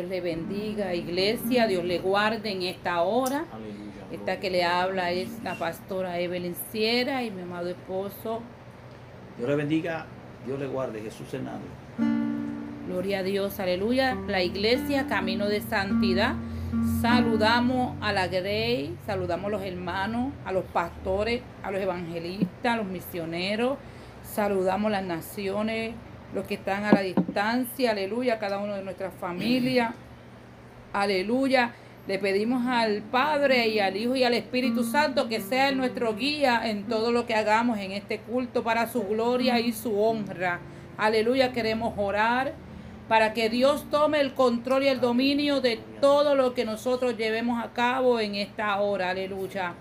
Dios le bendiga, iglesia, Dios le guarde en esta hora. Esta que le habla es la pastora Evelyn Sierra y mi amado esposo. Dios le bendiga, Dios le guarde, Jesús Hernández. Gloria a Dios, aleluya. La iglesia, camino de santidad. Saludamos a la Grey, saludamos a los hermanos, a los pastores, a los evangelistas, a los misioneros. Saludamos a las naciones, los que están a la distancia, aleluya, cada uno de nuestras familias, aleluya. Le pedimos al Padre y al Hijo y al Espíritu Santo que sea nuestro guía en todo lo que hagamos en este culto para su gloria y su honra. Aleluya, queremos orar para que Dios tome el control y el dominio de todo lo que nosotros llevemos a cabo en esta hora. Aleluya.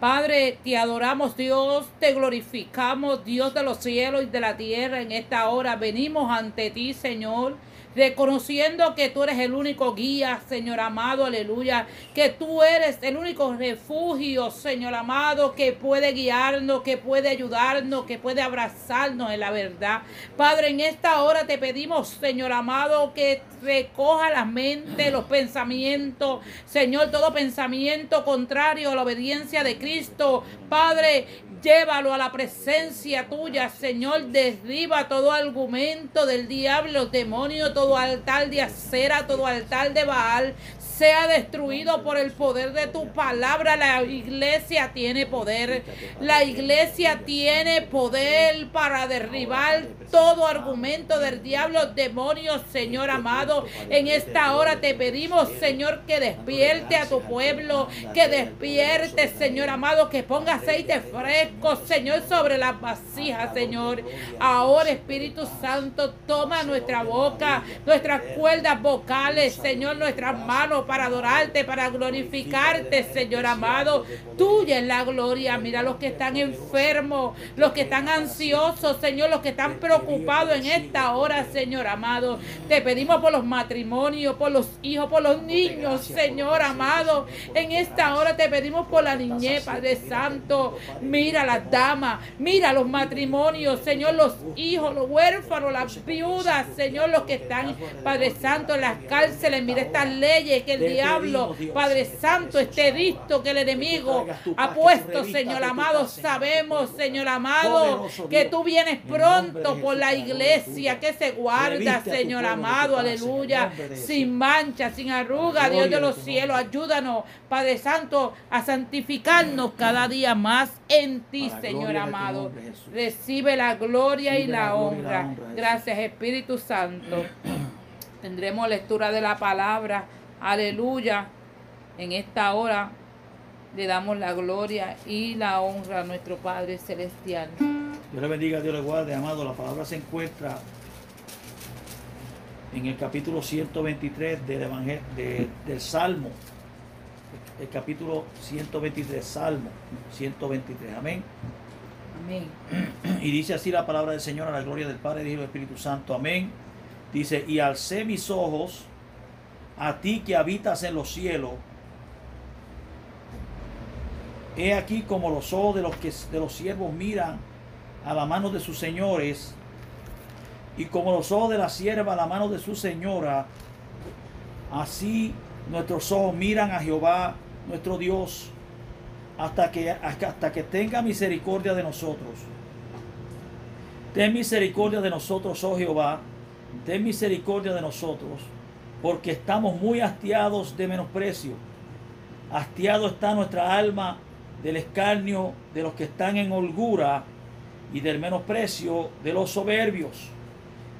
Padre, te adoramos Dios, te glorificamos Dios de los cielos y de la tierra en esta hora. Venimos ante ti, Señor reconociendo que tú eres el único guía, Señor amado, aleluya, que tú eres el único refugio, Señor amado, que puede guiarnos, que puede ayudarnos, que puede abrazarnos en la verdad. Padre, en esta hora te pedimos, Señor amado, que recoja la mente, los pensamientos, Señor, todo pensamiento contrario a la obediencia de Cristo. Padre, Llévalo a la presencia tuya, Señor. Derriba todo argumento del diablo, demonio, todo altar de acera, todo altar de Baal sea destruido por el poder de tu palabra. La iglesia tiene poder. La iglesia tiene poder para derribar todo argumento del diablo, demonios, Señor amado. En esta hora te pedimos, Señor, que despierte a tu pueblo, que despierte, Señor amado, que ponga aceite fresco, Señor, sobre las vasijas, Señor. Ahora, Espíritu Santo, toma nuestra boca, nuestras cuerdas vocales, Señor, nuestras manos para adorarte, para glorificarte, Señor amado. Tuya es la gloria. Mira los que están enfermos, los que están ansiosos, Señor, los que están preocupados en esta hora, Señor amado. Te pedimos por los matrimonios, por los hijos, por los niños, Señor amado. En esta hora te pedimos por la niñez, Padre Santo. Mira las damas, mira los matrimonios, Señor, los hijos, los huérfanos, las viudas, Señor, los que están, Padre Santo, en las cárceles. Mira estas leyes que diablo, Padre Santo, esté visto que el enemigo ha puesto, Señor amado. Sabemos, Señor amado, que tú vienes pronto por la iglesia que se guarda, Señor amado, aleluya, sin mancha, sin arruga, Dios de los cielos, ayúdanos, Padre Santo, a santificarnos cada día más en ti, Señor amado. Recibe la gloria y la honra. Gracias, Espíritu Santo. Tendremos lectura de la palabra. Aleluya. En esta hora le damos la gloria y la honra a nuestro Padre Celestial. Dios le bendiga, Dios le guarde, amado. La palabra se encuentra en el capítulo 123 del, Salmo. El capítulo 123, Salmo 123. Amén. Amén. Y dice así la palabra del Señor a la gloria del Padre, y del Espíritu Santo. Amén. Dice, y alcé mis ojos a ti que habitas en los cielos. He aquí como los ojos de los, que, de los siervos miran a la mano de sus señores, y como los ojos de la sierva a la mano de su señora, así nuestros ojos miran a Jehová, nuestro Dios, hasta que, hasta que tenga misericordia de nosotros. Ten misericordia de nosotros, oh Jehová, ten misericordia de nosotros porque estamos muy hastiados de menosprecio. Hastiado está nuestra alma del escarnio de los que están en holgura y del menosprecio de los soberbios.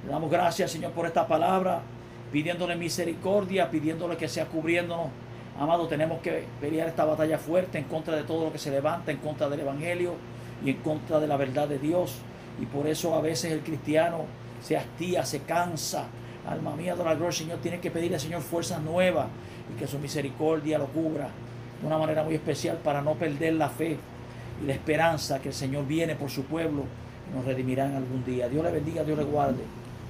Le damos gracias, Señor, por esta palabra, pidiéndole misericordia, pidiéndole que sea cubriéndonos. Amado, tenemos que pelear esta batalla fuerte en contra de todo lo que se levanta, en contra del Evangelio y en contra de la verdad de Dios. Y por eso a veces el cristiano se hastía, se cansa, Alma mía, adorará al Señor. Tienes que pedirle al Señor fuerza nueva y que su misericordia lo cubra de una manera muy especial para no perder la fe y la esperanza que el Señor viene por su pueblo y nos redimirán algún día. Dios le bendiga, Dios le guarde.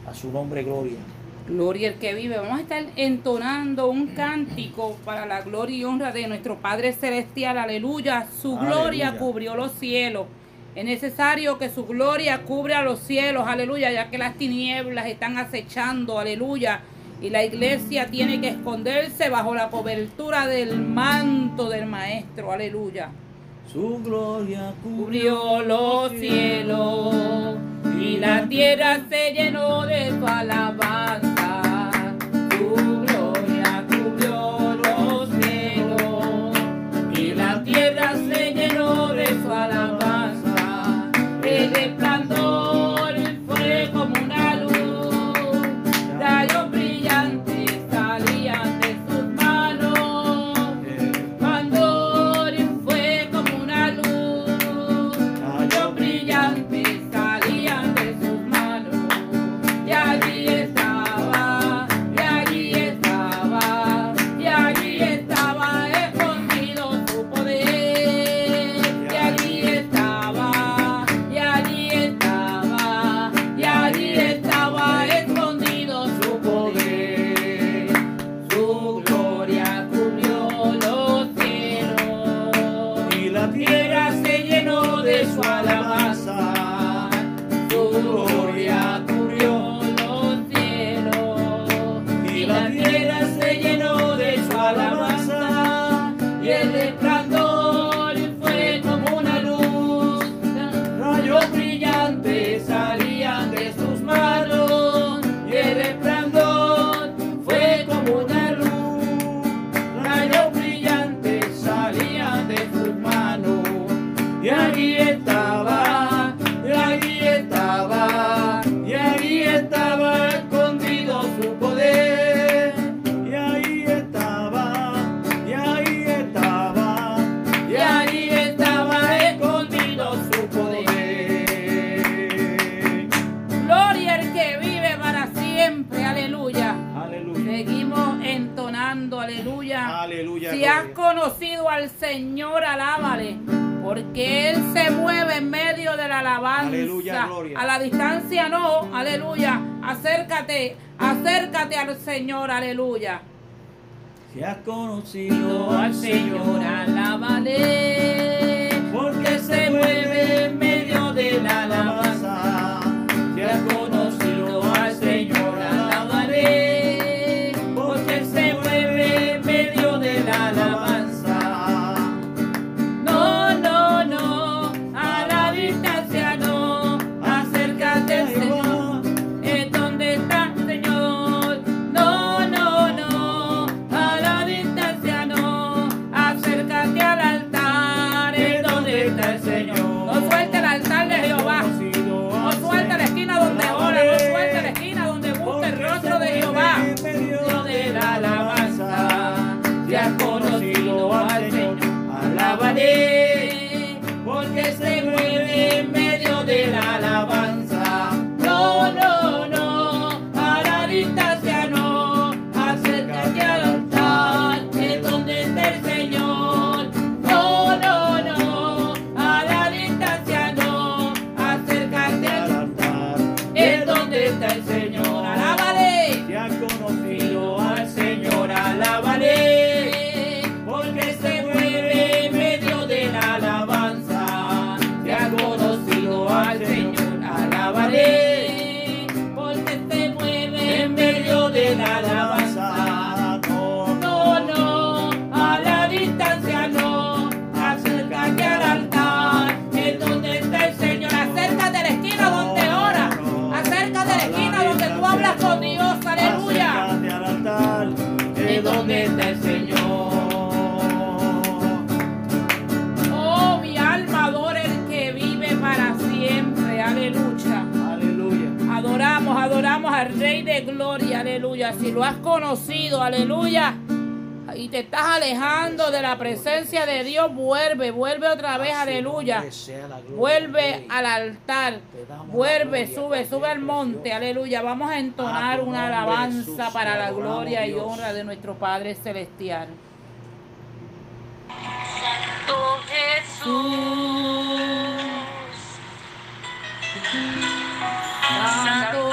A su nombre, gloria. Gloria el que vive. Vamos a estar entonando un cántico para la gloria y honra de nuestro Padre Celestial. Aleluya. Su gloria cubrió los cielos. Es necesario que su gloria cubra los cielos, aleluya, ya que las tinieblas están acechando, aleluya. Y la iglesia tiene que esconderse bajo la cobertura del manto del Maestro, aleluya. Su gloria cubrió los cielos y la tierra se llenó de su alabanza. si lo has conocido, aleluya, y te estás alejando de la presencia de Dios, vuelve, vuelve otra vez, aleluya. Vuelve al altar, vuelve, sube, sube al monte, aleluya. Vamos a entonar una alabanza para la gloria y honra de nuestro Padre Celestial. Santo Jesús. Santo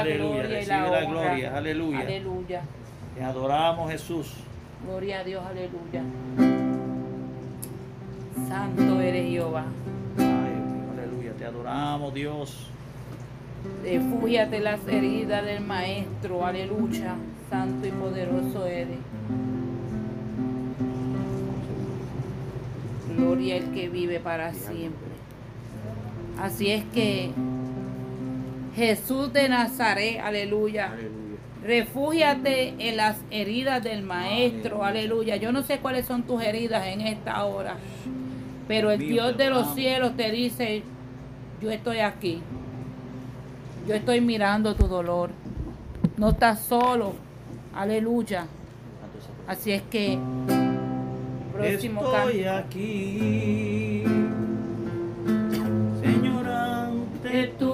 aleluya, recibe la, gloria, aleluya. Aleluya. Te adoramos, Jesús. Gloria a Dios, aleluya. Santo eres Jehová. Aleluya, te adoramos, Dios. Refúgiate las heridas del Maestro, aleluya. Santo y poderoso eres. Gloria al que vive para siempre. Así es que Jesús de Nazaret, aleluya. Aleluya. Refúgiate en las heridas del Maestro, aleluya. Yo no sé cuáles son tus heridas en esta hora, pero el Dios de los cielos te dice, yo estoy aquí. Yo estoy mirando tu dolor. No estás solo, aleluya. Así es que, próximo Estoy canto. aquí, Señor, ante tu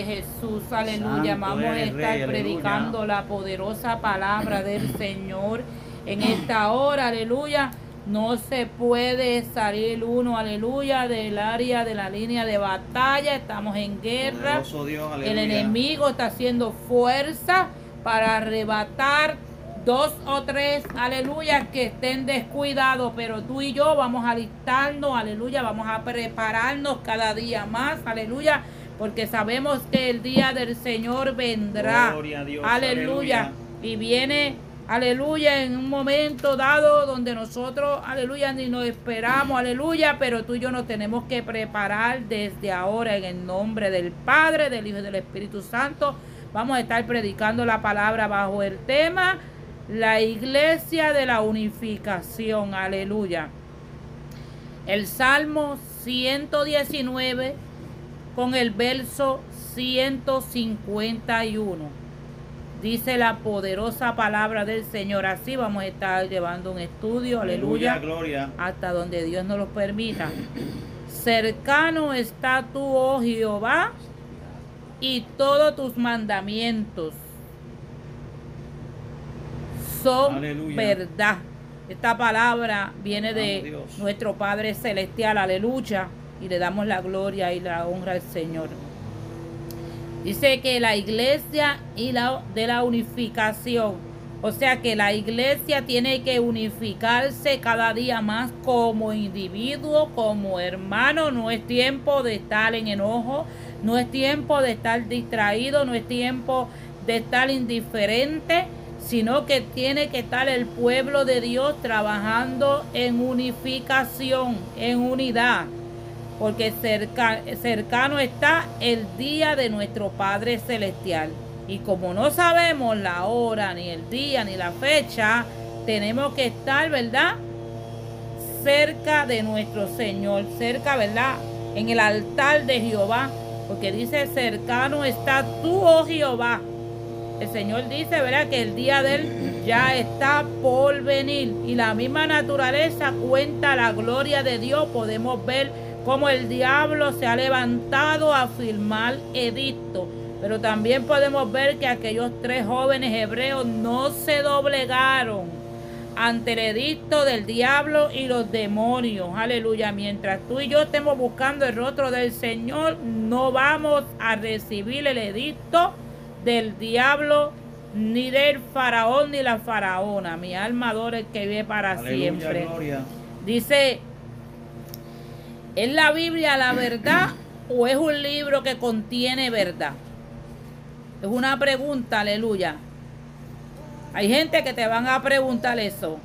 eres Jesús, aleluya. Santo Vamos a estar Rey, predicando aleluya. la poderosa palabra del Señor en esta hora, aleluya. No se puede salir uno, aleluya, del área de la línea de batalla. Estamos en guerra. Dios. El enemigo está haciendo fuerza para arrebatar dos o tres, aleluya, que estén descuidados, pero tú y yo vamos a alistarnos, aleluya, vamos a prepararnos cada día más, aleluya, porque sabemos que el día del Señor vendrá, Gloria a Dios, aleluya, aleluya. y viene, aleluya, en un momento dado donde nosotros, aleluya, ni nos esperamos, aleluya, pero tú y yo nos tenemos que preparar desde ahora en el nombre del Padre, del Hijo y del Espíritu Santo. Vamos a estar predicando la palabra bajo el tema la iglesia de la unificación, aleluya. El Salmo 119 con el verso 151. Dice la poderosa palabra del Señor. Así vamos a estar llevando un estudio, aleluya, Gloria. hasta donde Dios nos lo permita. Cercano está tú, oh Jehová, y todos tus mandamientos son Aleluya. verdad. Esta palabra viene de nuestro Padre Celestial, aleluya, y le damos la gloria y la honra al Señor. Dice que la iglesia y la de la unificación, o sea que la iglesia tiene que unificarse cada día más como individuo, como hermano. No es tiempo de estar en enojo, no es tiempo de estar distraído, no es tiempo de estar indiferente, sino que tiene que estar el pueblo de Dios trabajando en unificación, en unidad, porque cerca, cercano está el día de nuestro Padre Celestial. Y como no sabemos la hora, ni el día, ni la fecha, tenemos que estar, ¿verdad? Cerca de nuestro Señor, cerca, ¿verdad? En el altar de Jehová, porque dice, cercano está tú, oh Jehová. El Señor dice, ¿verdad? Que el día de Él ya está por venir. Y la misma naturaleza cuenta la gloria de Dios. Podemos ver cómo el diablo se ha levantado a firmar edicto pero también podemos ver que aquellos tres jóvenes hebreos no se doblegaron ante el edicto del diablo y los demonios. Aleluya. Mientras tú y yo estemos buscando el rostro del Señor, no vamos a recibir el edicto del diablo ni del faraón ni la faraona. Mi alma adora el que vive para siempre. Dice, ¿es la Biblia la verdad o es un libro que contiene verdad? Es una pregunta, aleluya. Hay gente que te van a preguntar eso.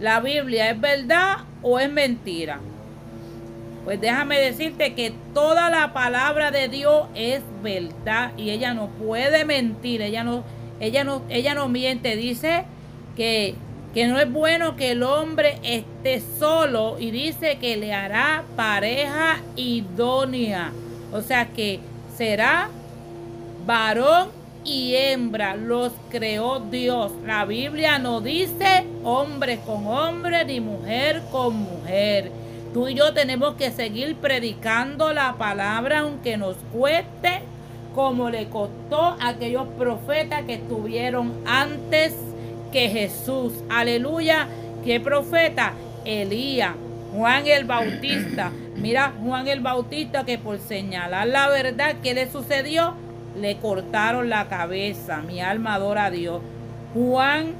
¿La Biblia es verdad o es mentira? Pues déjame decirte que toda la palabra de Dios es verdad y ella no puede mentir, ella no, ella no, ella no miente, dice que, que no es bueno que el hombre esté solo y dice que le hará pareja idónea. O sea que será varón y hembra los creó Dios. La Biblia no dice hombre con hombre ni mujer con mujer. Tú y yo tenemos que seguir predicando la palabra aunque nos cueste como le costó a aquellos profetas que estuvieron antes que Jesús. Aleluya. ¿Qué profeta? Elías, Juan el Bautista. Mira, Juan el Bautista que por señalar la verdad, ¿qué le sucedió? le cortaron la cabeza. Mi alma adora a Dios. Juan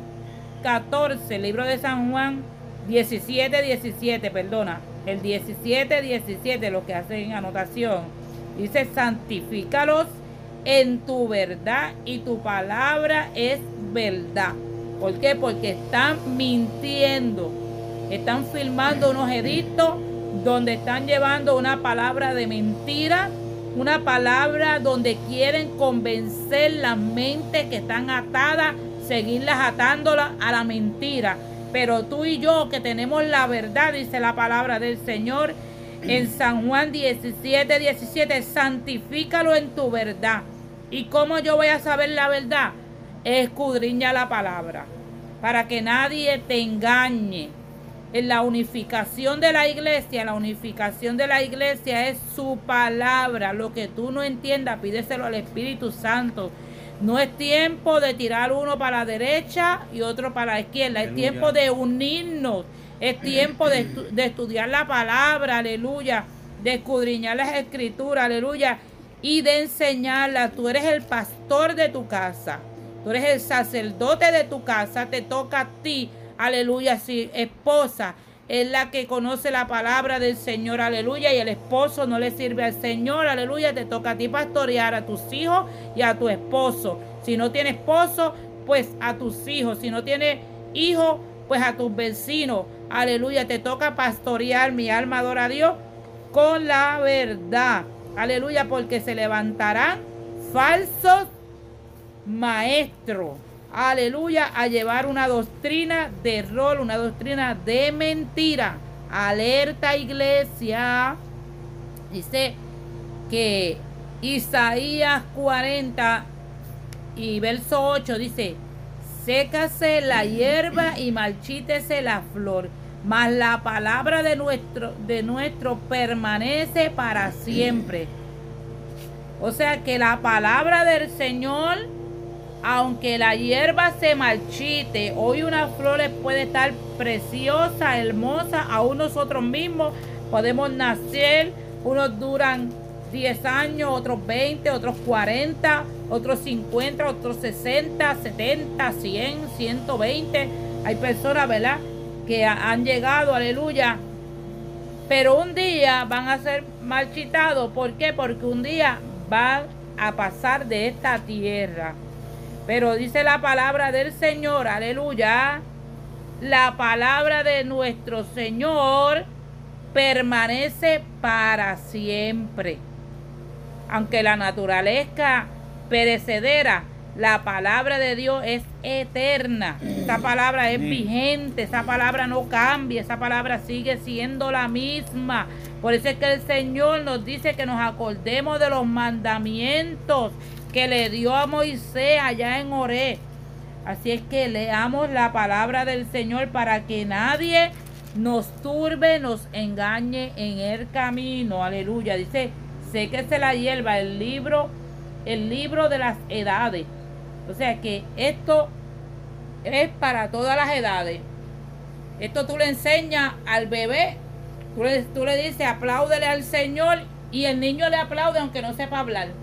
14, libro de San Juan 17, 17, perdona. El 17, 17, lo que hacen anotación. Dice, santifícalos en tu verdad y tu palabra es verdad. ¿Por qué? Porque están mintiendo. Están filmando unos edictos donde están llevando una palabra de mentira una palabra donde quieren convencer las mentes que están atadas, seguirlas atándolas a la mentira. Pero tú y yo que tenemos la verdad, dice la palabra del Señor en San Juan 17, 17, santifícalo en tu verdad. ¿Y cómo yo voy a saber la verdad? Escudriña la palabra, para que nadie te engañe en la unificación de la iglesia, la unificación de la iglesia es su palabra. Lo que tú no entiendas, pídeselo al Espíritu Santo. No es tiempo de tirar uno para la derecha y otro para la izquierda. Es tiempo de unirnos. Es tiempo de, de, estudiar la palabra, aleluya. De escudriñar las escrituras, aleluya. Y de enseñarla. Tú eres el pastor de tu casa. Tú eres el sacerdote de tu casa. Te toca a ti aleluya, si esposa es la que conoce la palabra del Señor, aleluya, y el esposo no le sirve al Señor, aleluya, te toca a ti pastorear a tus hijos y a tu esposo. Si no tienes esposo, pues a tus hijos. Si no tienes hijos, pues a tus vecinos. Aleluya, te toca pastorear, mi alma adora a Dios, con la verdad. Aleluya, porque se levantarán falsos maestros aleluya, a llevar una doctrina de rol, una doctrina de mentira. Alerta iglesia. Dice que Isaías 40 y verso 8 dice, sécase la hierba y marchítese la flor, mas la palabra de nuestro, de nuestro permanece para siempre. O sea que la palabra del Señor aunque la hierba se marchite, hoy una flor puede estar preciosa, hermosa, aún nosotros mismos podemos nacer, unos duran 10 años, otros 20, otros 40, otros 50, otros 60, 70, 100, 120. Hay personas, ¿verdad? Que han llegado, aleluya. Pero un día van a ser marchitados. ¿Por qué? Porque un día van a pasar de esta tierra. Pero dice la palabra del Señor, aleluya. La palabra de nuestro Señor permanece para siempre. Aunque la naturaleza perecedera, la palabra de Dios es eterna. Esa palabra es vigente, esa palabra no cambia, esa palabra sigue siendo la misma. Por eso es que el Señor nos dice que nos acordemos de los mandamientos que le dio a Moisés allá en Oré. Así es que leamos la palabra del Señor para que nadie nos turbe, nos engañe en el camino. Aleluya. Dice, sé que se la hierba, el libro, el libro de las edades. O sea que esto es para todas las edades. Esto tú le enseñas al bebé, tú le, tú le dices apláudele al Señor y el niño le aplaude aunque no sepa hablar.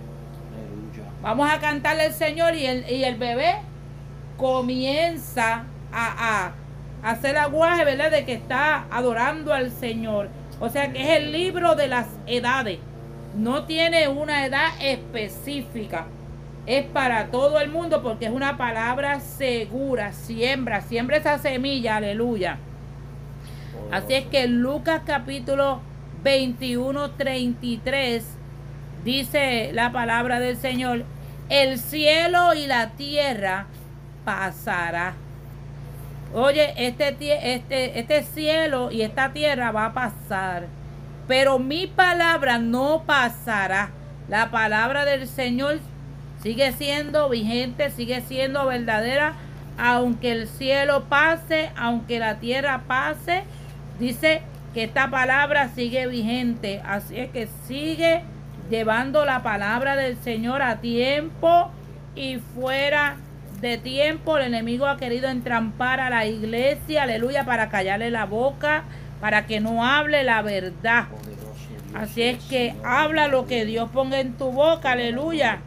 Vamos a cantarle al Señor y el, y el bebé comienza a, a, a hacer aguaje, ¿verdad? De que está adorando al Señor. O sea que es el libro de las edades. No tiene una edad específica. Es para todo el mundo porque es una palabra segura. Siembra, siembra esa semilla, aleluya. Así es que Lucas capítulo 21, 33 dice la palabra del Señor, el cielo y la tierra pasará. Oye, este, este, este cielo y esta tierra va a pasar, pero mi palabra no pasará. La palabra del Señor sigue siendo vigente, sigue siendo verdadera, aunque el cielo pase, aunque la tierra pase, dice que esta palabra sigue vigente. Así es que sigue llevando la palabra del Señor a tiempo y fuera de tiempo. El enemigo ha querido entrampar a la iglesia, aleluya, para callarle la boca, para que no hable la verdad. Así es que habla lo que Dios ponga en tu boca, aleluya,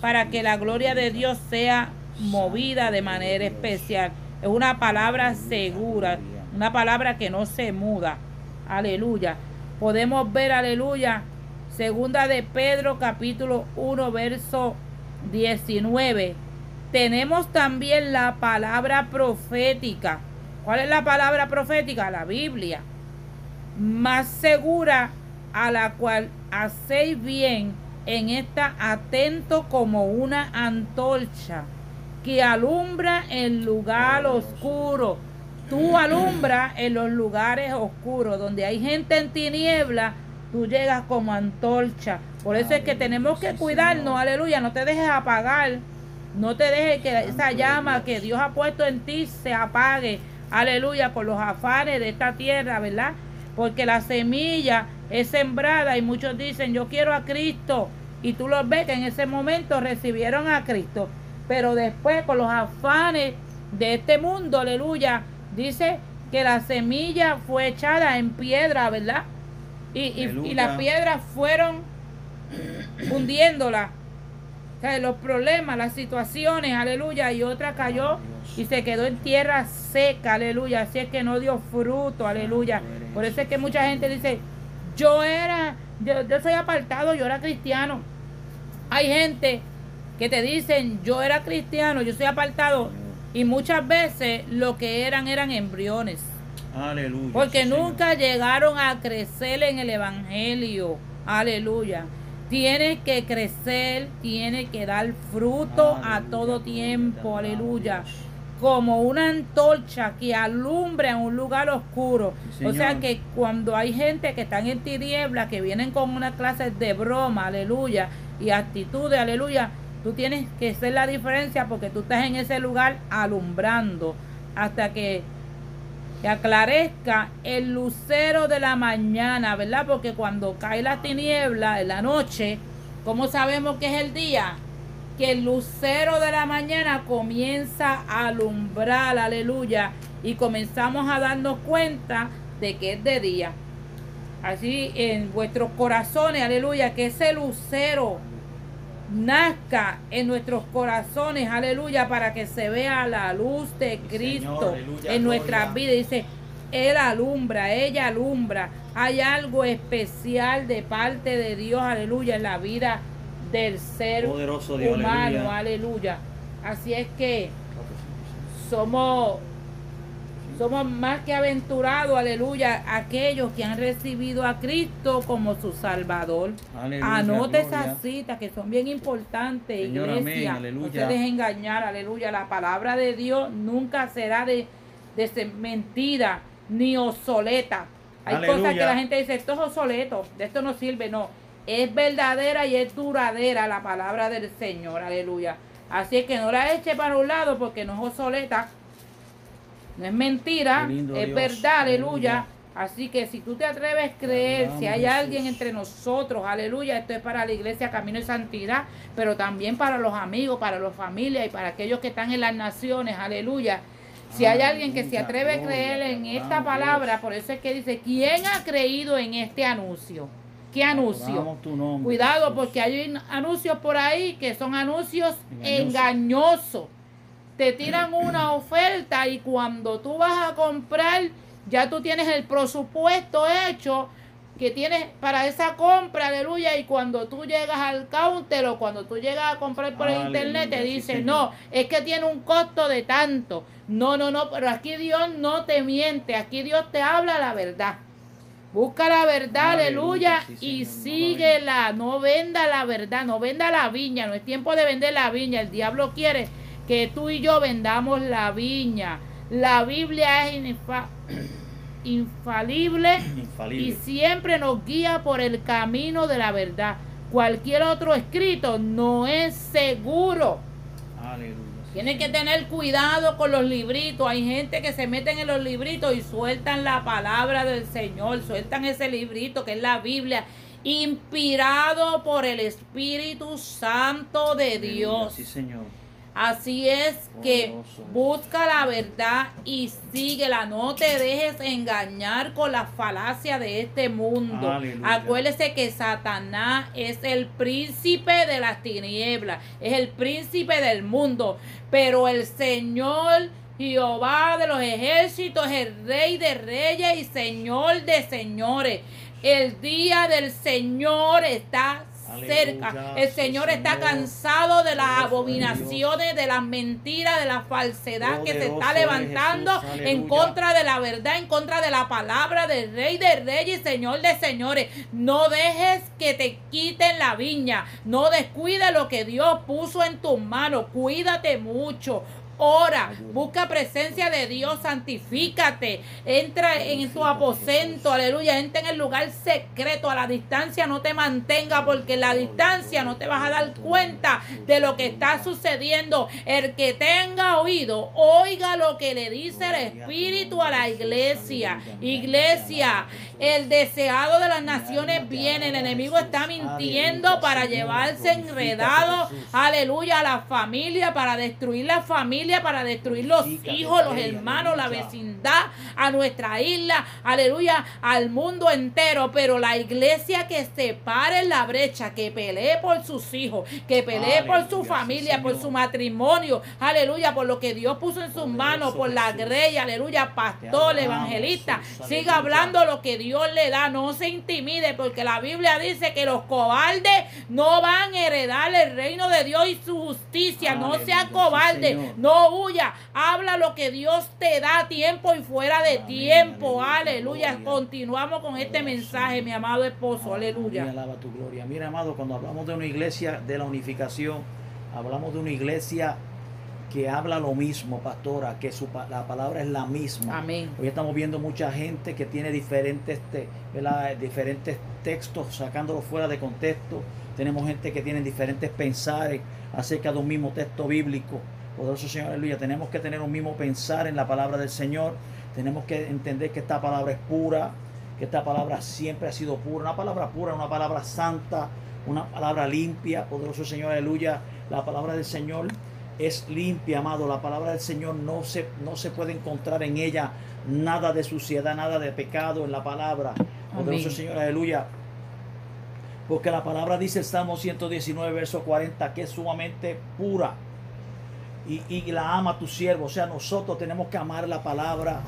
para que la gloria de Dios sea movida de manera especial. Es una palabra segura, una palabra que no se muda. Aleluya. Podemos ver, aleluya, segunda de Pedro capítulo 1, verso 19. Tenemos también la palabra profética. ¿Cuál es la palabra profética? La Biblia más segura a la cual hacéis bien en esta atento como una antorcha que alumbra en lugar oscuro. Tú alumbras en los lugares oscuros, donde hay gente en tiniebla, tú llegas como antorcha. Por eso es que tenemos que cuidarnos, aleluya, no te dejes apagar, no te dejes que esa llama que Dios ha puesto en ti se apague, aleluya, por los afanes de esta tierra, ¿verdad? Porque la semilla es sembrada y muchos dicen, yo quiero a Cristo. Y tú los ves que en ese momento recibieron a Cristo. Pero después con los afanes de este mundo, aleluya, dice que la semilla fue echada en piedra, ¿verdad? Y, y, y las piedras fueron hundiéndola. O sea, los problemas, las situaciones, aleluya, y otra cayó y se quedó en tierra seca, aleluya. Así es que no dio fruto, aleluya. Por eso es que mucha gente dice, yo era, yo, yo soy apartado, yo era cristiano. Hay gente que te dicen, yo era cristiano, yo soy apartado. Y muchas veces lo que eran eran embriones. Aleluya. Porque sí, Señor. nunca llegaron a crecer en el Evangelio. Aleluya. Tiene que crecer, tiene que dar fruto a todo tiempo. Aleluya. Como una antorcha que alumbra en un lugar oscuro. Sí, o sea que cuando hay gente que están en tinieblas, que vienen con una clase de broma, aleluya, y actitudes, aleluya, tú tienes que ser la diferencia porque tú estás en ese lugar alumbrando hasta que que aclarezca el lucero de la mañana, ¿verdad? Porque cuando cae la tiniebla en la noche, ¿cómo sabemos que es el día? Que el lucero de la mañana comienza a alumbrar, aleluya, y comenzamos a darnos cuenta de que es de día. Así en vuestros corazones, aleluya, que ese lucero nazca en nuestros corazones, aleluya, para que se vea la luz de Cristo Señor, aleluya, en nuestras vidas. Dice, Él alumbra, ella alumbra. Hay algo especial de parte de Dios, aleluya, en la vida del ser Poderoso Dios, humano, aleluya. aleluya. Así es que somos, somos más que aventurados, aleluya, aquellos que han recibido a Cristo como su Salvador. Aleluya, Anote esas citas que son bien importantes, Señor, iglesia. aleluya. No se deje engañar, aleluya. La palabra de Dios nunca será de, de ser mentira ni obsoleta. Hay Aleluya. cosas que la gente dice, esto es obsoleto, de esto no sirve, no. Es verdadera y es duradera la palabra del Señor, aleluya. Así es que no la eche para un lado porque no es obsoleta, no es mentira, lindo es Dios, verdad, aleluya. Así que si tú te atreves a creer, si hay alguien entre nosotros, aleluya, esto es para la iglesia Camino y Santidad, pero también para los amigos, para las familias y para aquellos que están en las naciones, aleluya. Si hay alguien que se atreve a creer en esta palabra, por eso es que dice, ¿quién ha creído en este anuncio? ¿Qué anuncio? Cuidado porque hay anuncios por ahí que son anuncios Engañosos. Te tiran una oferta y cuando tú vas a comprar, ya tú tienes el presupuesto hecho que tienes para esa compra, aleluya, y cuando tú llegas al counter o cuando tú llegas a comprar por el Aleluya, internet te sí, Señor. no, es que tiene un costo de tanto. No, no, no, pero aquí Dios no te miente, aquí Dios te habla la verdad. Busca la verdad, Aleluya, aleluya, sí, y Señor, síguela. No venda la verdad, no venda la viña. No es tiempo de vender la viña. El diablo quiere que tú y yo vendamos la viña. La Biblia es infa- infalible y siempre nos guía por el camino de la verdad. Cualquier otro escrito no es seguro. Aleluya. Tienen que tener cuidado con los libritos. Hay gente que se meten en los libritos y sueltan la palabra del Señor, sueltan ese librito que es la Biblia, inspirado por el Espíritu Santo de Dios. Sí, Señor. Así es que busca la verdad y síguela. No te dejes engañar con la falacia de este mundo. Aleluya. Acuérdese que Satanás es el príncipe de las tinieblas, es el príncipe del mundo. Pero el Señor Jehová de los ejércitos es el rey de reyes y señor de señores. El día del Señor está cerca. El Señor está cansado de las abominaciones, de las mentiras, de la falsedad que se está levantando en contra de la verdad, en contra de la palabra del Rey de Reyes y Señor de Señores. No dejes que te quiten la viña. No descuide lo que Dios puso en tus manos. Cuídate mucho. Ora, busca presencia de Dios, santifícate, entra en tu aposento, aleluya, entra en el lugar secreto, a la distancia no te mantenga, porque en la distancia no te vas a dar cuenta de lo que está sucediendo. El que tenga oído, oiga lo que le dice el Espíritu a la iglesia. Iglesia, el deseado de las naciones viene, el enemigo está mintiendo para llevarse enredado, aleluya, a la familia, para destruir la familia, para destruir los hijos, los hermanos, la vecindad, a nuestra isla, aleluya, al mundo entero. Pero la iglesia que se pare en la brecha, que pelee por sus hijos, que pelee por su sí, familia, por su matrimonio, aleluya, por lo que Dios puso en sus manos, por la grey, aleluya, pastor, evangelista. Siga hablando lo que Dios le da, no se intimide, porque la Biblia dice que los cobardes no van a heredar el reino de Dios y su justicia. no sea cobarde, Señor. No huya, habla lo que Dios te da tiempo y fuera de Amén, tiempo. aleluya, Aleluya. gloria. Continuamos con este mensaje, mi amado esposo. Aleluya, alaba tu gloria. Mira, amado, cuando hablamos de una iglesia de la unificación, hablamos de una iglesia que habla lo mismo, pastora, que su, la palabra es la misma. Amén. Hoy estamos viendo mucha gente que tiene diferentes, te- diferentes textos, sacándolos fuera de contexto. Tenemos gente que tiene diferentes pensares acerca de un mismo texto bíblico. Poderoso Señor, aleluya. Tenemos que tener un mismo pensar en la palabra del Señor. Tenemos que entender que esta palabra es pura, que esta palabra siempre ha sido pura. Una palabra pura, una palabra santa, una palabra limpia. Poderoso Señor, aleluya. La palabra del Señor es limpia, amado. La palabra del Señor no se, no se puede encontrar en ella nada de suciedad, nada de pecado en la palabra. Poderoso Amén. Señor, aleluya. Porque la palabra dice el Salmo 119, verso 40, que es sumamente pura. Y, y la ama tu siervo. O sea, nosotros tenemos que amar la palabra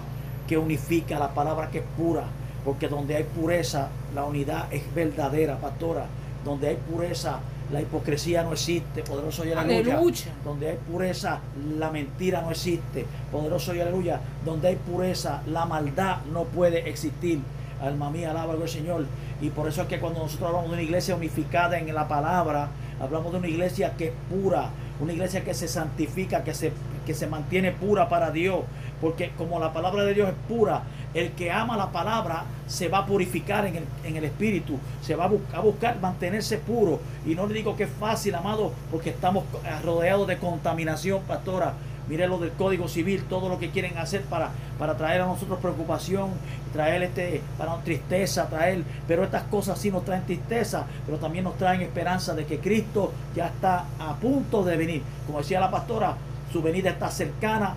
que unifica, la palabra que es pura. Porque donde hay pureza, la unidad es verdadera, pastora. Donde hay pureza, la hipocresía no existe, poderoso y aleluya. Aleluya. Donde hay pureza, la mentira no existe, poderoso y aleluya. Donde hay pureza, la maldad no puede existir. Alma mía, alaba al Señor. Y por eso es que cuando nosotros hablamos de una iglesia unificada en la palabra, hablamos de una iglesia que es pura, una iglesia que se santifica, que se, que se mantiene pura para Dios. Porque como la palabra de Dios es pura, el que ama la palabra se va a purificar en el, en el espíritu, se va a, a buscar mantenerse puro. Y no le digo que es fácil, amado, porque estamos rodeados de contaminación, pastora. Mire lo del Código Civil, todo lo que quieren hacer para, para traer a nosotros preocupación, traer este, para tristeza, traer, pero estas cosas sí nos traen tristeza, pero también nos traen esperanza de que Cristo ya está a punto de venir. Como decía la pastora, su venida está cercana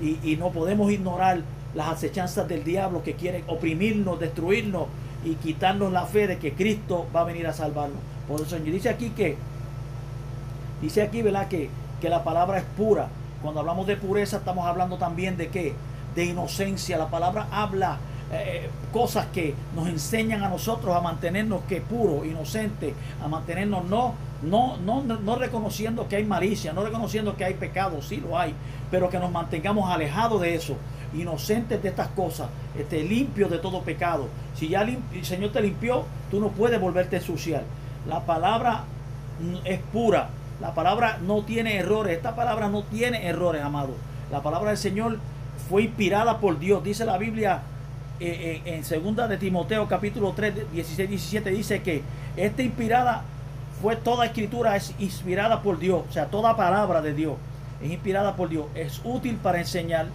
y, y no podemos ignorar las acechanzas del diablo que quiere oprimirnos, destruirnos y quitarnos la fe de que Cristo va a venir a salvarnos. Por eso dice aquí que, dice aquí, ¿verdad? Que, que la palabra es pura. Cuando hablamos de pureza estamos hablando también de qué? De inocencia. La palabra habla eh, cosas que nos enseñan a nosotros a mantenernos que puros, inocentes, a mantenernos no, no, no, no reconociendo que hay malicia, no reconociendo que hay pecado, sí lo hay, pero que nos mantengamos alejados de eso, inocentes de estas cosas, este, limpios de todo pecado. Si ya el Señor te limpió, tú no puedes volverte a ensuciar. La palabra mm, es pura, la palabra no tiene errores, esta palabra no tiene errores, amado. La palabra del Señor fue inspirada por Dios, dice la Biblia eh, eh, en segunda de Timoteo capítulo 3, 16, 17 dice que esta inspirada fue toda escritura es inspirada por Dios, o sea, toda palabra de Dios es inspirada por Dios, es útil para enseñar,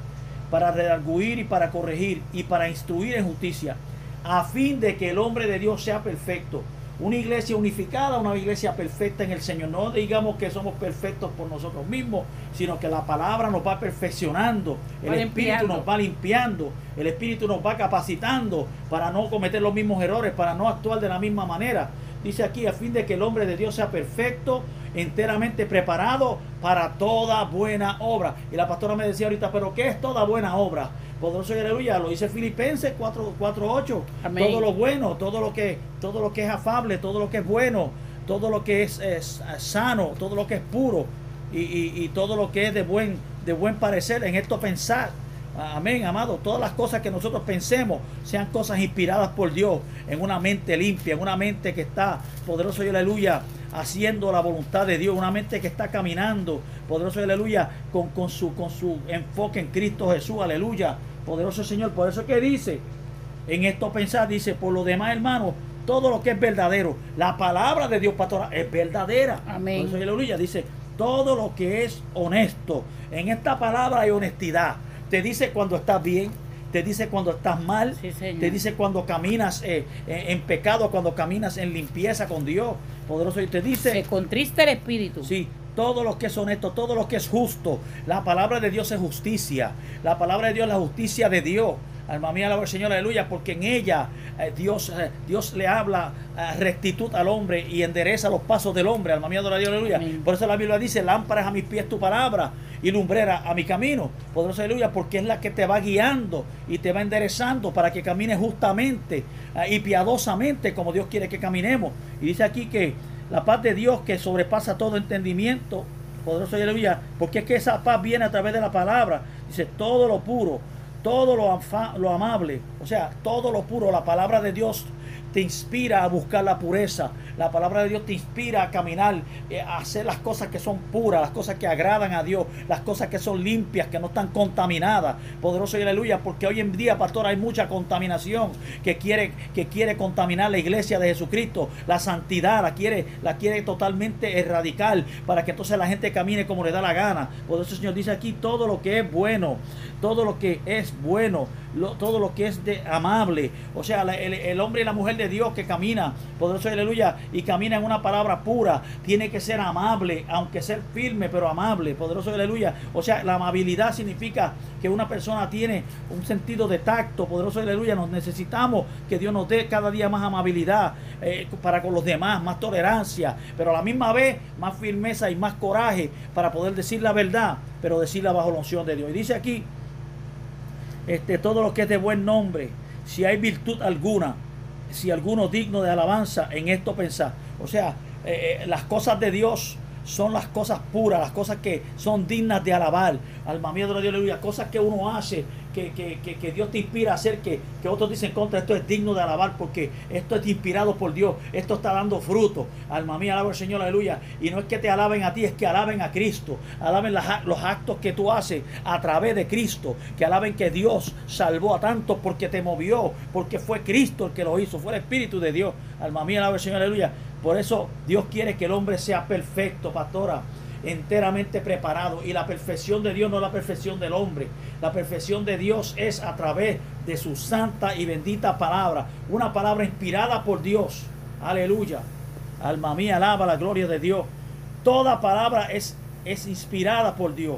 para redarguir y para corregir y para instruir en justicia, a fin de que el hombre de Dios sea perfecto. Una iglesia unificada, una iglesia perfecta en el Señor. No digamos que somos perfectos por nosotros mismos, sino que la palabra nos va perfeccionando, el Va Espíritu limpiando. nos va limpiando, el Espíritu nos va capacitando para no cometer los mismos errores, para no actuar de la misma manera. Dice aquí, a fin de que el hombre de Dios sea perfecto, enteramente preparado para toda buena obra. Y la pastora me decía ahorita, pero ¿qué es toda buena obra? Poderoso y aleluya, lo dice Filipenses 4, 4 8. Amén. Todo lo bueno, todo lo que, todo lo que es afable, todo lo que es bueno, todo lo que es, es, eh, sano, todo lo que es puro y, y- y todo lo que es de buen, de buen parecer, en esto pensar. Amén, amado. Todas las cosas que nosotros pensemos sean cosas inspiradas por Dios, en una mente limpia, en una mente que está, poderoso y aleluya, haciendo la voluntad de Dios, una mente que está caminando, poderoso y aleluya, con, con, su, con su enfoque en Cristo Jesús, aleluya. Poderoso Señor, por eso que dice, en esto pensar, dice, por lo demás, hermanos, todo lo que es verdadero, la palabra de Dios, pastora, es verdadera. Amén. Por eso, aleluya, dice, todo lo que es honesto. En esta palabra hay honestidad. Te dice cuando estás bien, te dice cuando estás mal, Sí, te dice cuando caminas eh, eh, en pecado, cuando caminas en limpieza con Dios. Poderoso, y te dice, Se contrista el espíritu. Sí, todo lo que es honesto, todo lo que es justo. La palabra de Dios es justicia. La palabra de Dios es la justicia de Dios. Alma mía, alaba al Señor, aleluya, porque en ella eh, Dios, eh, Dios le habla eh, rectitud al hombre y endereza los pasos del hombre. Alma mía, adora Dios, aleluya. Amén. Por eso la Biblia dice, lámparas a mis pies tu palabra y lumbrera a mi camino. Poderoso, aleluya, porque es la que te va guiando y te va enderezando para que camines justamente y piadosamente como Dios quiere que caminemos. Y dice aquí que la paz de Dios que sobrepasa todo entendimiento, poderoso y aleluya, porque es que esa paz viene a través de la palabra. Dice todo lo puro, todo lo, lo amable, o sea, todo lo puro, la palabra de Dios te inspira a buscar la pureza. La palabra de Dios te inspira a caminar, eh, a hacer las cosas que son puras, las cosas que agradan a Dios, las cosas que son limpias, que no están contaminadas. Poderoso y aleluya, porque hoy en día, pastor, hay mucha contaminación que quiere, que quiere contaminar la iglesia de Jesucristo. La santidad la quiere, la quiere totalmente erradicar para que entonces la gente camine como le da la gana. Por eso el Señor dice aquí todo lo que es bueno, todo lo que es bueno, lo- todo lo que es de amable. O sea, la- el, hombre y la mujer de Dios que camina, poderoso aleluya, y camina en una palabra pura, tiene que ser amable, aunque ser firme, pero amable, poderoso aleluya. O sea, la amabilidad significa que una persona tiene un sentido de tacto, poderoso aleluya. Nos necesitamos que Dios nos dé cada día más amabilidad eh, para con los demás, más tolerancia, pero a la misma vez más firmeza y más coraje para poder decir la verdad, pero decirla bajo la unción de Dios. Y dice aquí, este, todo lo que es de buen nombre, si hay virtud alguna, si alguno digno de alabanza, en esto pensar. O sea, eh, eh, las cosas de Dios son las cosas puras, las cosas que son dignas de alabar. Alma mía, Dios, aleluya. Cosas que uno hace, que, que, que, que Dios te inspira a hacer, que, que otros dicen contra, esto es digno de alabar porque esto es inspirado por Dios, esto está dando fruto. Alma mía, alaba al Señor, aleluya. Y no es que te alaben a ti, es que alaben a Cristo. Alaben los actos que tú haces a través de Cristo. Que alaben que Dios salvó a tantos porque te movió, porque fue Cristo el que lo hizo, fue el Espíritu de Dios. Alma mía, alaba al Señor, aleluya. Por eso Dios quiere que el hombre sea perfecto, pastora, enteramente preparado. Y la perfección de Dios no es la perfección del hombre. La perfección de Dios es a través de su santa y bendita palabra. Una palabra inspirada por Dios. Aleluya. Alma mía, alaba la gloria de Dios. Toda palabra es, es inspirada por Dios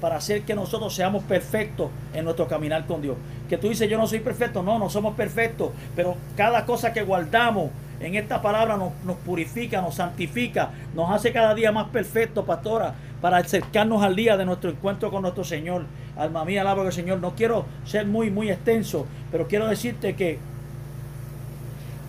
para hacer que nosotros seamos perfectos en nuestro caminar con Dios. Que tú dices, yo no soy perfecto, no, no somos perfectos, pero cada cosa que guardamos en esta palabra nos, purifica, nos santifica, nos hace cada día más perfectos, pastora, para acercarnos al día de nuestro encuentro con nuestro Señor. Alma mía, alaba al Señor. No quiero ser muy, muy extenso, pero quiero decirte que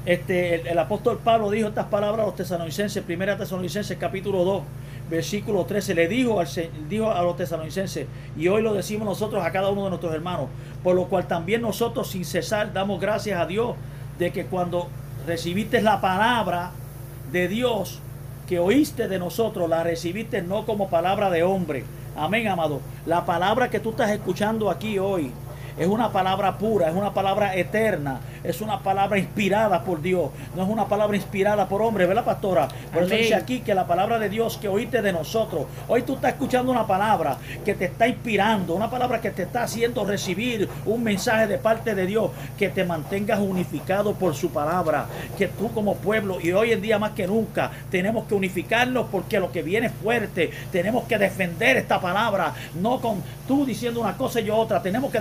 este, el, apóstol Pablo dijo estas palabras a los tesalonicenses, primera tesalonicenses capítulo 2, versículo 13, le dijo, al, dijo a los tesalonicenses, y hoy lo decimos nosotros a cada uno de nuestros hermanos, por lo cual también nosotros sin cesar damos gracias a Dios de que cuando recibiste la palabra de Dios que oíste de nosotros, la recibiste no como palabra de hombre. Amén, amado. La palabra que tú estás escuchando aquí hoy es una palabra pura, es una palabra eterna, es una palabra inspirada por Dios, no es una palabra inspirada por hombre, ¿verdad, pastora? Por eso dice aquí que la palabra de Dios que oíste de nosotros, hoy tú estás escuchando una palabra que te está inspirando, una palabra que te está haciendo recibir un mensaje de parte de Dios, que te mantengas unificado por su palabra, que tú como pueblo y hoy en día más que nunca tenemos que unificarnos porque lo que viene es fuerte, tenemos que defender esta palabra, no con tú diciendo una cosa y yo otra, tenemos que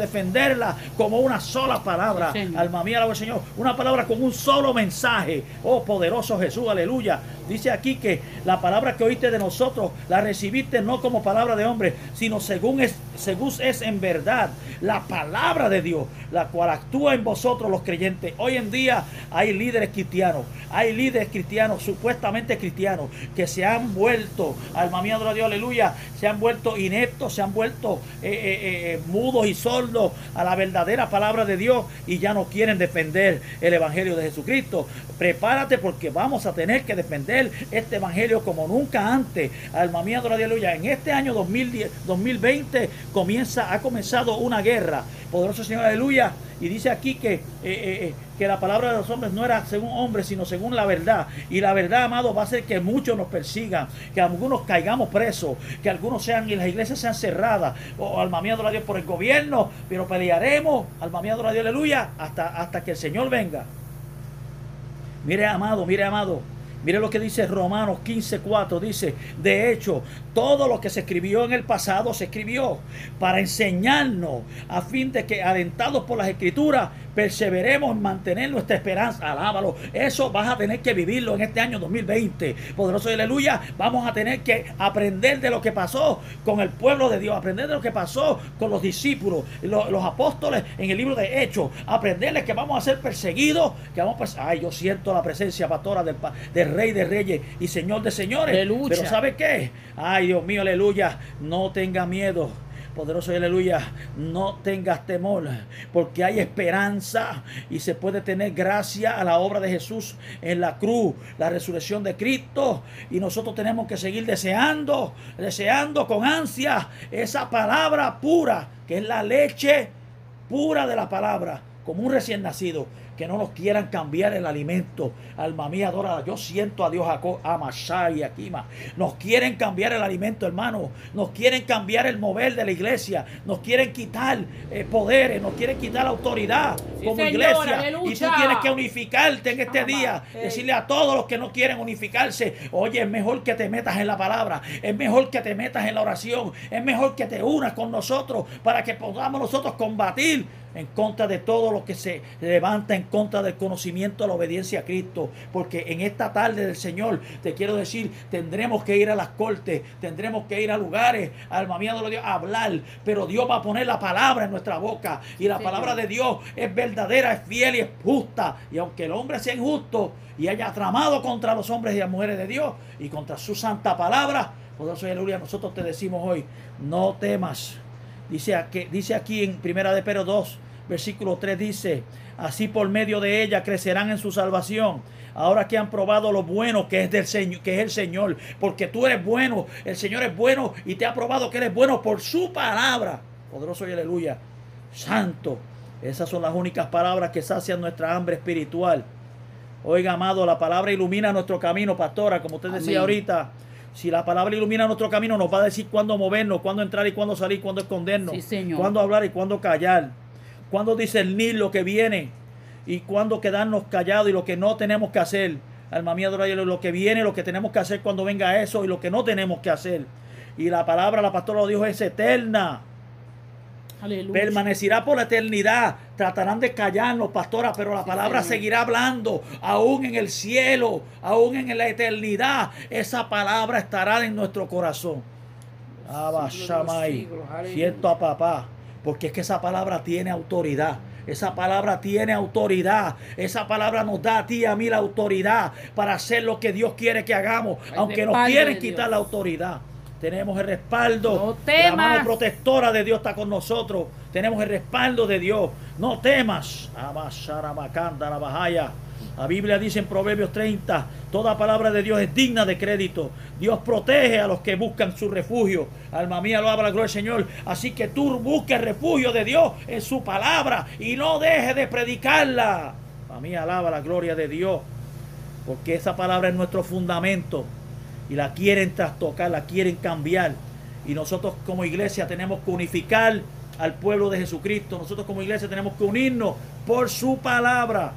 como una sola palabra, Sí, alma mía, alaba al Señor, una palabra con un solo mensaje, oh poderoso Jesús, aleluya, dice aquí que la palabra que oíste de nosotros la recibiste no como palabra de hombre, sino según es, según es en verdad la palabra de Dios, la cual actúa en vosotros los creyentes. Hoy en día hay líderes cristianos, hay líderes cristianos, supuestamente cristianos, que se han vuelto, alma mía, Dios, aleluya, se han vuelto ineptos, se han vuelto eh, eh, eh, mudos y sordos a la verdadera palabra de Dios y ya no quieren defender el Evangelio de Jesucristo. Prepárate porque vamos a tener que defender este Evangelio como nunca antes. Alma mía, adora a Dios, aleluya. En este año 2010, 2020 comienza, ha comenzado una guerra. Poderoso Señor, aleluya. Y dice aquí que, eh, eh, eh, que la palabra de los hombres no era según hombres, sino según la verdad. Y la verdad, amado, va a ser que muchos nos persigan, que algunos caigamos presos, que algunos sean y las iglesias sean cerradas. O alma mía, adora a Dios por el gobierno, pero pelearemos, alma mía, adora a Dios, aleluya, hasta, hasta que el Señor venga. Mire, amado, mire, amado. Mire lo que dice Romanos 15:4. Dice, de hecho, todo lo que se escribió en el pasado se escribió para enseñarnos a fin de que, alentados por las escrituras, perseveremos en mantener nuestra esperanza. Alábalo. Eso vas a tener que vivirlo en este año 2020. Poderoso y aleluya. Vamos a tener que aprender de lo que pasó con el pueblo de Dios, aprender de lo que pasó con los discípulos, los, los apóstoles en el libro de Hechos, aprenderles que vamos a ser perseguidos, que vamos a Ay, yo siento la presencia, pastora, del, del Rey de Reyes y Señor de Señores. Aleluya. Pero ¿sabe qué? Ay, Dios mío, aleluya. No tenga miedo. Poderoso y aleluya, no tengas temor, porque hay esperanza y se puede tener gracia a la obra de Jesús en la cruz, la resurrección de Cristo. Y nosotros tenemos que seguir deseando, deseando con ansia esa palabra pura, que es la leche pura de la palabra, como un recién nacido. Que no nos quieran cambiar el alimento. Alma mía, adora. Yo siento a Dios Jacob, Amashai y Akima. Nos quieren cambiar el alimento, hermano. Nos quieren cambiar el mover de la iglesia. Nos quieren quitar eh, poderes. Nos quieren quitar autoridad Sí, como iglesia. aleluya. Y tú tienes que unificarte en este Ama, día. Decirle a todos los que no quieren unificarse, oye, es mejor que te metas en la palabra, es mejor que te metas en la oración, es mejor que te unas con nosotros para que podamos nosotros combatir en contra de todo lo que se levanta en contra del conocimiento de la obediencia a Cristo. Porque en esta tarde del Señor, te quiero decir, tendremos que ir a las cortes, tendremos que ir a lugares, alma mía de Dios, a hablar. Pero Dios va a poner la palabra en nuestra boca. Y la Sí. palabra de Dios es verdadera, es fiel y es justa. Y aunque el hombre sea injusto y haya tramado contra los hombres y las mujeres de Dios y contra su santa palabra, poderoso aleluya, nosotros te decimos hoy, no temas. Dice aquí, dice aquí en Primera de Pedro 2, versículo 3 dice, así por medio de ella crecerán en su salvación. Ahora que han probado lo bueno que es del Señor, que es el Señor, porque tú eres bueno, el Señor es bueno y te ha probado que eres bueno por su palabra. Poderoso y aleluya. Santo. Esas son las únicas palabras que sacian nuestra hambre espiritual. Oiga, amado, la palabra ilumina nuestro camino, pastora, como usted decía Amén. ahorita. Si la palabra ilumina nuestro camino, nos va a decir cuándo movernos, cuándo entrar y cuándo salir, cuándo escondernos, Sí, cuándo hablar y cuándo callar, cuándo discernir lo que viene y cuándo quedarnos callados y lo que no tenemos que hacer. Alma mía, lo que viene, lo que tenemos que hacer cuando venga eso y lo que no tenemos que hacer. Y la palabra, la pastora lo dijo, es eterna Aleluya. permanecerá por la eternidad. Tratarán de callarnos, pastora, pero la palabra seguirá hablando, aún en el cielo, aún en la eternidad. Esa palabra estará en nuestro corazón. Aleluya. Siento a papá, porque es que esa palabra tiene autoridad. Esa palabra tiene autoridad. Esa palabra nos da a ti y a mí la autoridad para hacer lo que Dios quiere que hagamos, aunque nos quieren quitar la autoridad. Tenemos el respaldo. No la mano protectora de Dios está con nosotros. Tenemos el respaldo de Dios. No temas. Abasharabacanda, La Biblia dice en Proverbios 30, toda palabra de Dios es digna de crédito. Dios protege a los que buscan su refugio. Alma mía, lo habla la gloria del Señor. Así que tú busques refugio de Dios en su palabra y no dejes de predicarla. Alma mía, alaba la gloria de Dios. Porque esa palabra es nuestro fundamento. Y la quieren trastocar, la quieren cambiar. Y nosotros como iglesia tenemos que unificar al pueblo de Jesucristo. Nosotros como iglesia tenemos que unirnos por su palabra.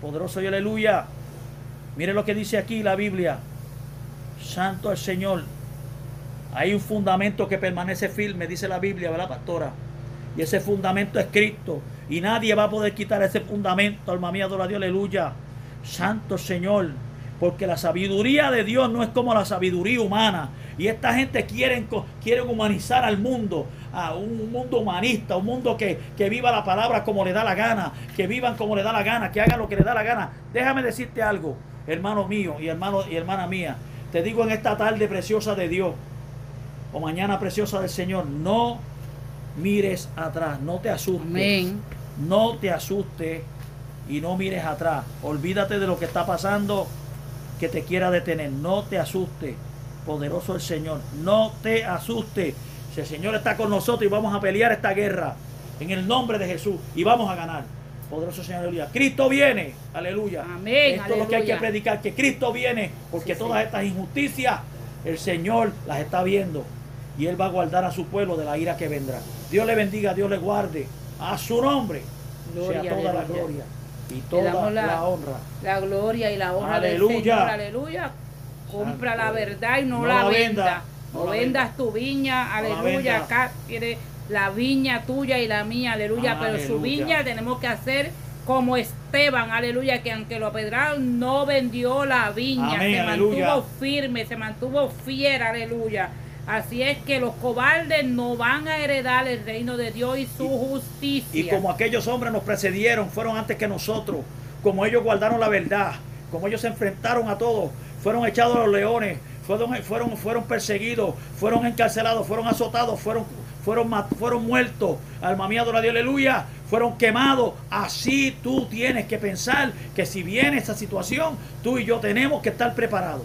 Poderoso y aleluya. Mire lo que dice aquí la Biblia. Santo el Señor. Hay un fundamento que permanece firme, dice la Biblia, ¿verdad, pastora? Y ese fundamento es Cristo. Y nadie va a poder quitar ese fundamento. Alma mía, adora Dios, aleluya. Santo Señor. Porque la sabiduría de Dios no es como la sabiduría humana. Y esta gente quieren humanizar al mundo, a un mundo humanista, un mundo que, que viva la palabra como le da la gana, que vivan como le da la gana, que hagan lo que le da la gana. Déjame decirte algo, hermano mío y hermano y hermana mía. Te digo en esta tarde preciosa de Dios, o mañana preciosa del Señor, no mires atrás, no te asustes. Amén. No te asustes y no mires atrás. Olvídate de lo que está pasando que te quiera detener. No te asustes. Poderoso el Señor. No te asustes. Si el Señor está con nosotros y vamos a pelear esta guerra en el nombre de Jesús y vamos a ganar. Poderoso Señor, aleluya. Cristo viene, aleluya. Amén, Esto es lo que hay que predicar, que Cristo viene, porque Sí, todas sí. estas injusticias el Señor las está viendo y Él va a guardar a su pueblo de la ira que vendrá. Dios le bendiga, Dios le guarde. A su nombre Gloria, sea toda la gloria y toda la, la- honra. La gloria y la honra Aleluya. del Señor. Aleluya. Compra Santo. la verdad y no, la venda. venda. La vendas tu viña. Aleluya. Acá tiene la viña tuya y la mía. Aleluya. Pero su viña tenemos que hacer como Esteban. Aleluya. Que aunque lo apedraron, no vendió la viña. Amén, se aleluya. mantuvo firme, se mantuvo fiel. Aleluya. Así es que los cobardes no van a heredar el reino de Dios y su justicia. Y como aquellos hombres nos precedieron, fueron antes que nosotros, como ellos guardaron la verdad, como ellos se enfrentaron a todos, fueron echados a los leones, fueron, fueron, fueron perseguidos, fueron encarcelados, fueron azotados, fueron, fueron, fueron muertos, alma mía, adora Dios, aleluya, fueron quemados. Así tú tienes que pensar que si viene esa situación, tú y yo tenemos que estar preparados.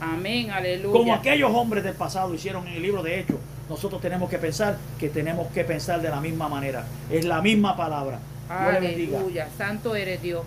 Amén. Aleluya. Como aquellos hombres del pasado hicieron en el libro de Hechos, nosotros tenemos que pensar que tenemos que pensar de la misma manera. Es la misma palabra. Aleluya, santo eres Dios.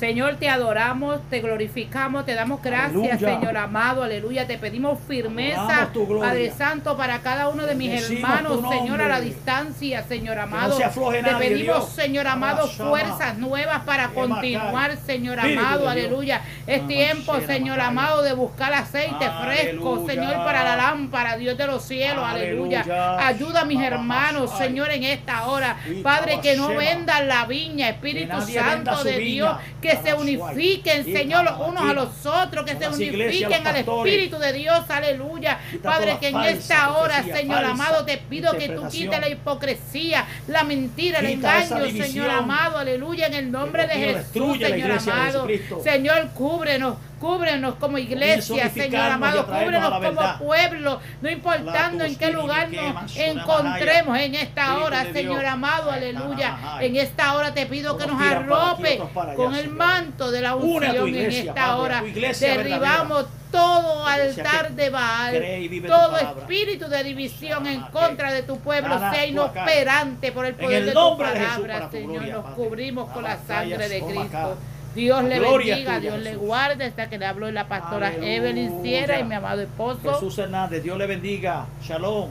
Señor, te adoramos, te glorificamos, te damos gracias, Aleluya. Señor amado, aleluya. Te pedimos firmeza. Padre Santo, para cada uno de mis hermanos. Señor, a la distancia, Señor amado. te nadie, pedimos, Dios. Señor amado, fuerzas nuevas para continuar, Señor amado, aleluya. Es tiempo, Señor amado, de buscar aceite fresco. Señor, para la lámpara, Dios de los cielos, aleluya. Ayuda a mis hermanos. Señor, en esta hora. Padre, que no vendan la viña, Espíritu Santo de. Dios, que se Tabashai. unifiquen, Señor, los unos a los otros, que se unifiquen al. Espíritu de Dios, aleluya. Padre, que en esta hora, Señor amado, te pido que tú quites la hipocresía, la mentira, el engaño. Señor amado, aleluya, en el nombre de Jesús, Señor amado. Señor, cúbrenos. Cúbrenos como iglesia, Señor amado, cúbrenos como pueblo, no importando en qué lugar nos encontremos en esta hora, Señor amado, aleluya. En esta hora te pido que nos arrope con el. Manto de la unción en esta hora. Derribamos todo altar de Baal, todo espíritu de división en contra de tu pueblo sea inoperante por el poder de tu palabra, Señor. Nos cubrimos con la sangre de. Cristo. Dios le bendiga, Dios le guarde, hasta que le habló la pastora. Evelyn Sierra y mi amado esposo. Jesús Hernández, Dios le bendiga. Shalom.